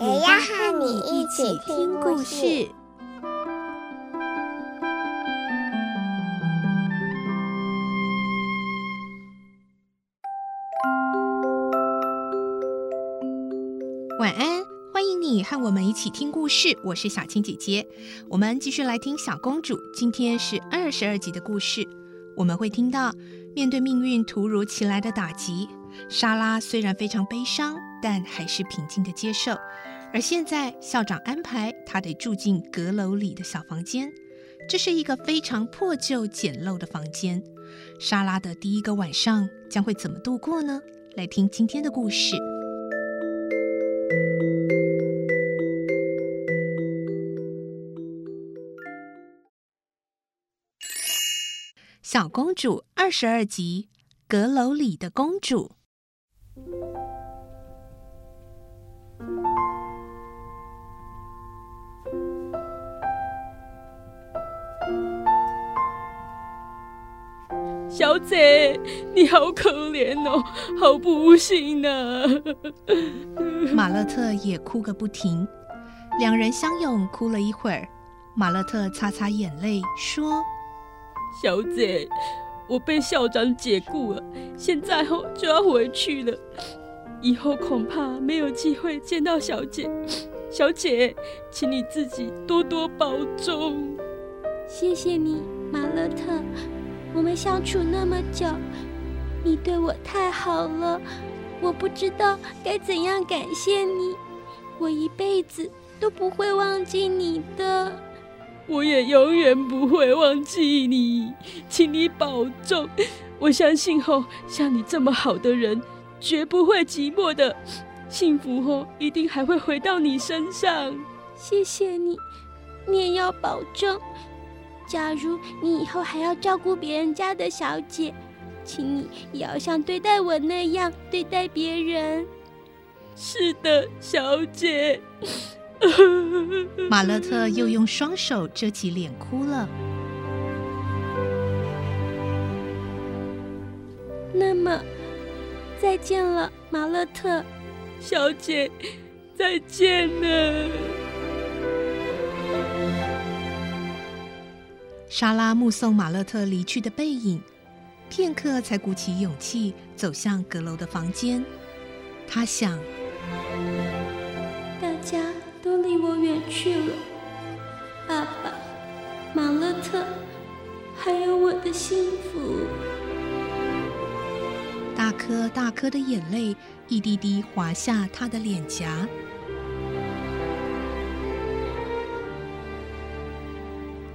也要和你一起听故事。晚安，欢迎你和我们一起听故事。我是小青姐姐，我们继续来听小公主。今天是二十二集的故事，我们会听到面对命运突如其来的打击，莎拉虽然非常悲伤，但还是平静的接受。而现在校长安排他得住进阁楼里的小房间，这是一个非常破旧简陋的房间。莎拉的第一个晚上将会怎么度过呢？来听今天的故事。小公主二十二集，阁楼里的公主。小姐，你好可怜哦，好不幸啊！马勒特也哭个不停，两人相拥哭了一会儿。马勒特擦擦眼泪说。小姐，我被校长解雇了，现在后就要回去了，以后恐怕没有机会见到小姐。小姐，请你自己多多保重。谢谢你，马勒特，我们相处那么久，你对我太好了，我不知道该怎样感谢你，我一辈子都不会忘记你的。我也永远不会忘记你，请你保重。我相信后像你这么好的人，绝不会寂寞的，幸福后一定还会回到你身上。谢谢你，你也要保重。假如你以后还要照顾别人家的小姐，请你也要像对待我那样对待别人。是的，小姐。马勒特又用双手遮起脸哭了。那么，再见了，马勒特小姐，再见了。莎拉目送马勒特离去的背影，片刻才鼓起勇气走向阁楼的房间。她想。大家都离我远去了，爸爸，马勒特，还有我的幸福。大颗大颗的眼泪一滴滴滑下他的脸颊。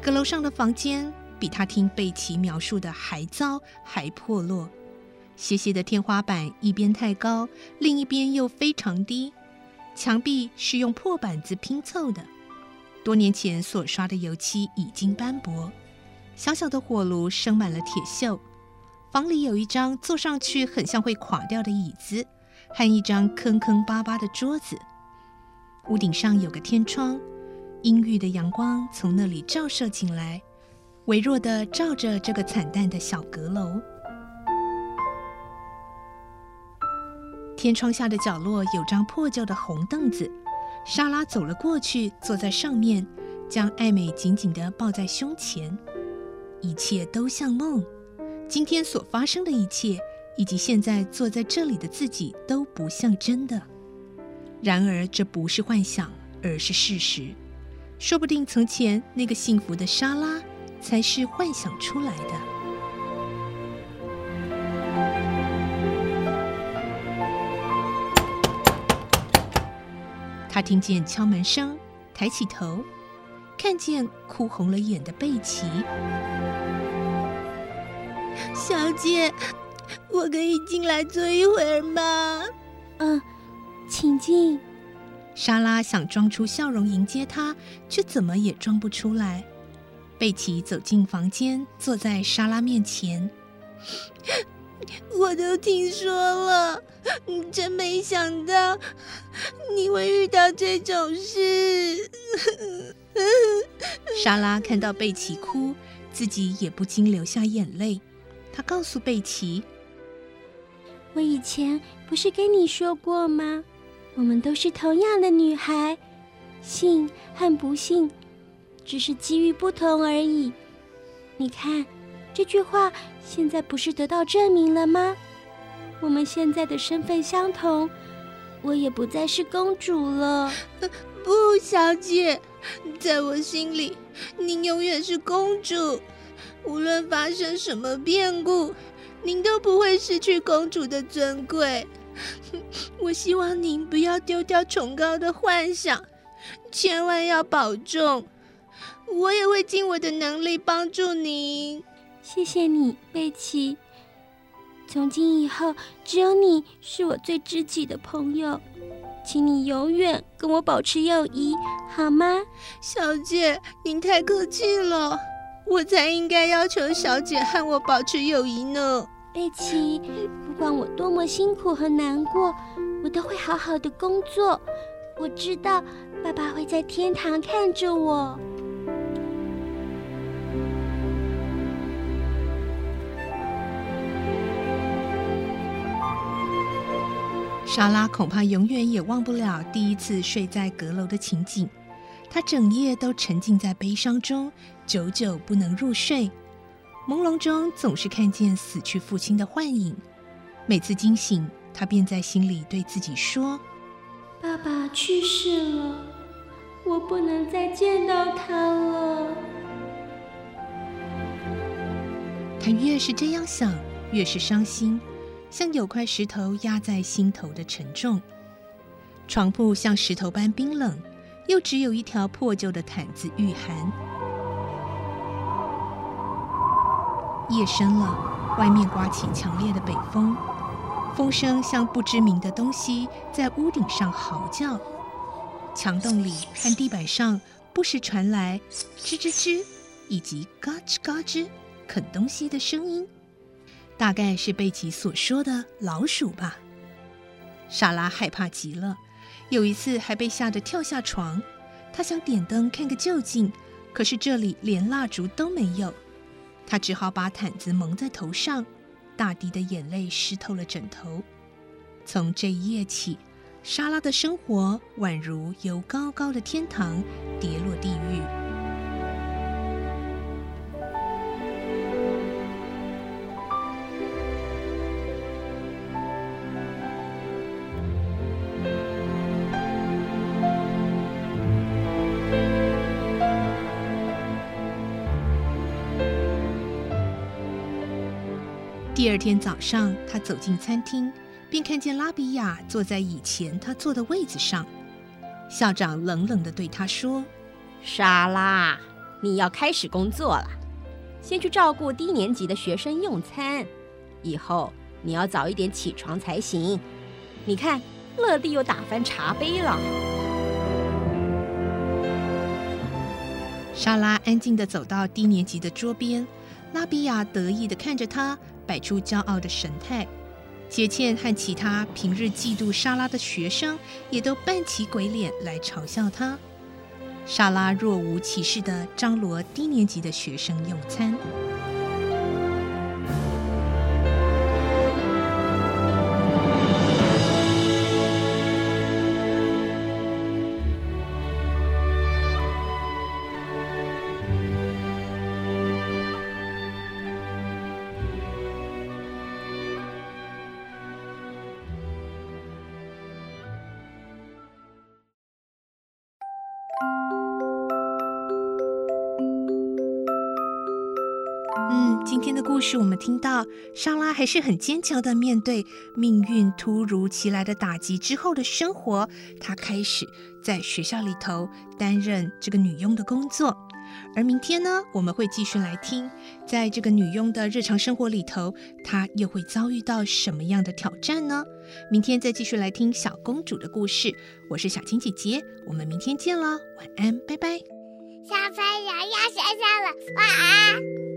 阁楼上的房间比他听贝奇描述的还糟还破落，斜斜的天花板一边太高，另一边又非常低。墙壁是用破板子拼凑的，多年前所刷的油漆已经斑驳。小小的火炉生满了铁锈。房里有一张坐上去很像会垮掉的椅子，和一张坑坑巴巴的桌子。屋顶上有个天窗，阴郁的阳光从那里照射进来，微弱的照着这个惨淡的小阁楼。天窗下的角落有张破旧的红凳子，莎拉走了过去，坐在上面，将艾美紧紧地抱在胸前。一切都像梦，今天所发生的一切，以及现在坐在这里的自己都不像真的。然而，这不是幻想，而是事实。说不定从前那个幸福的莎拉，才是幻想出来的。他听见敲门声，抬起头，看见哭红了眼的贝奇。小姐，我可以进来坐一会儿吗？嗯，请进。莎拉想装出笑容迎接他，却怎么也装不出来。贝奇走进房间，坐在莎拉面前。我都听说了，真没想到你会遇到这种事。莎拉看到贝奇哭，自己也不禁流下眼泪。她告诉贝奇：“我以前不是跟你说过吗？我们都是同样的女孩，幸和不幸只是机遇不同而已。你看。”这句话现在不是得到证明了吗？我们现在的身份相同，我也不再是公主了。不，小姐，在我心里，您永远是公主。无论发生什么变故，您都不会失去公主的尊贵。我希望您不要丢掉崇高的幻想，千万要保重。我也会尽我的能力帮助您。谢谢你，贝奇。从今以后，只有你是我最知己的朋友，请你永远跟我保持友谊，好吗？小姐，您太客气了，我才应该要求小姐和我保持友谊呢。贝奇，不管我多么辛苦和难过，我都会好好的工作。我知道爸爸会在天堂看着我。莎拉恐怕永远也忘不了第一次睡在阁楼的情景，她整夜都沉浸在悲伤中，久久不能入睡。朦胧中总是看见死去父亲的幻影，每次惊醒，他便在心里对自己说：“爸爸去世了，我不能再见到他了。”他越是这样想，越是伤心。像有块石头压在心头的沉重，床铺像石头般冰冷，又只有一条破旧的毯子御寒。夜深了，外面刮起强烈的北风，风声像不知名的东西在屋顶上嚎叫。墙洞里和地板上不时传来吱吱吱以及嘎吱嘎吱啃东西的声音。大概是贝奇所说的老鼠吧。莎拉害怕极了，有一次还被吓得跳下床。她想点灯看个究竟，可是这里连蜡烛都没有。他只好把毯子蒙在头上，大滴的眼泪湿透了枕头。从这一夜起，莎拉的生活宛如由高高的天堂跌落地狱。第二天早上，他走进餐厅，便看见拉比亚坐在以前他坐的位子上。校长冷冷地对他说：“莎拉，你要开始工作了，先去照顾低年级的学生用餐。以后你要早一点起床才行。你看，乐蒂又打翻茶杯了。”莎拉安静地走到低年级的桌边，拉比亚得意地看着他。摆出骄傲的神态，杰茜和其他平日嫉妒莎拉的学生也都扮起鬼脸来嘲笑她。莎拉若无其事地张罗低年级的学生用餐。天的故事，我们听到莎拉还是很坚强的面对命运突如其来的打击之后的生活。她开始在学校里头担任这个女佣的工作。而明天呢，我们会继续来听，在这个女佣的日常生活里头，她又会遭遇到什么样的挑战呢？明天再继续来听小公主的故事。我是小青姐姐，我们明天见了，晚安，拜拜。小朋友要睡觉了，晚安。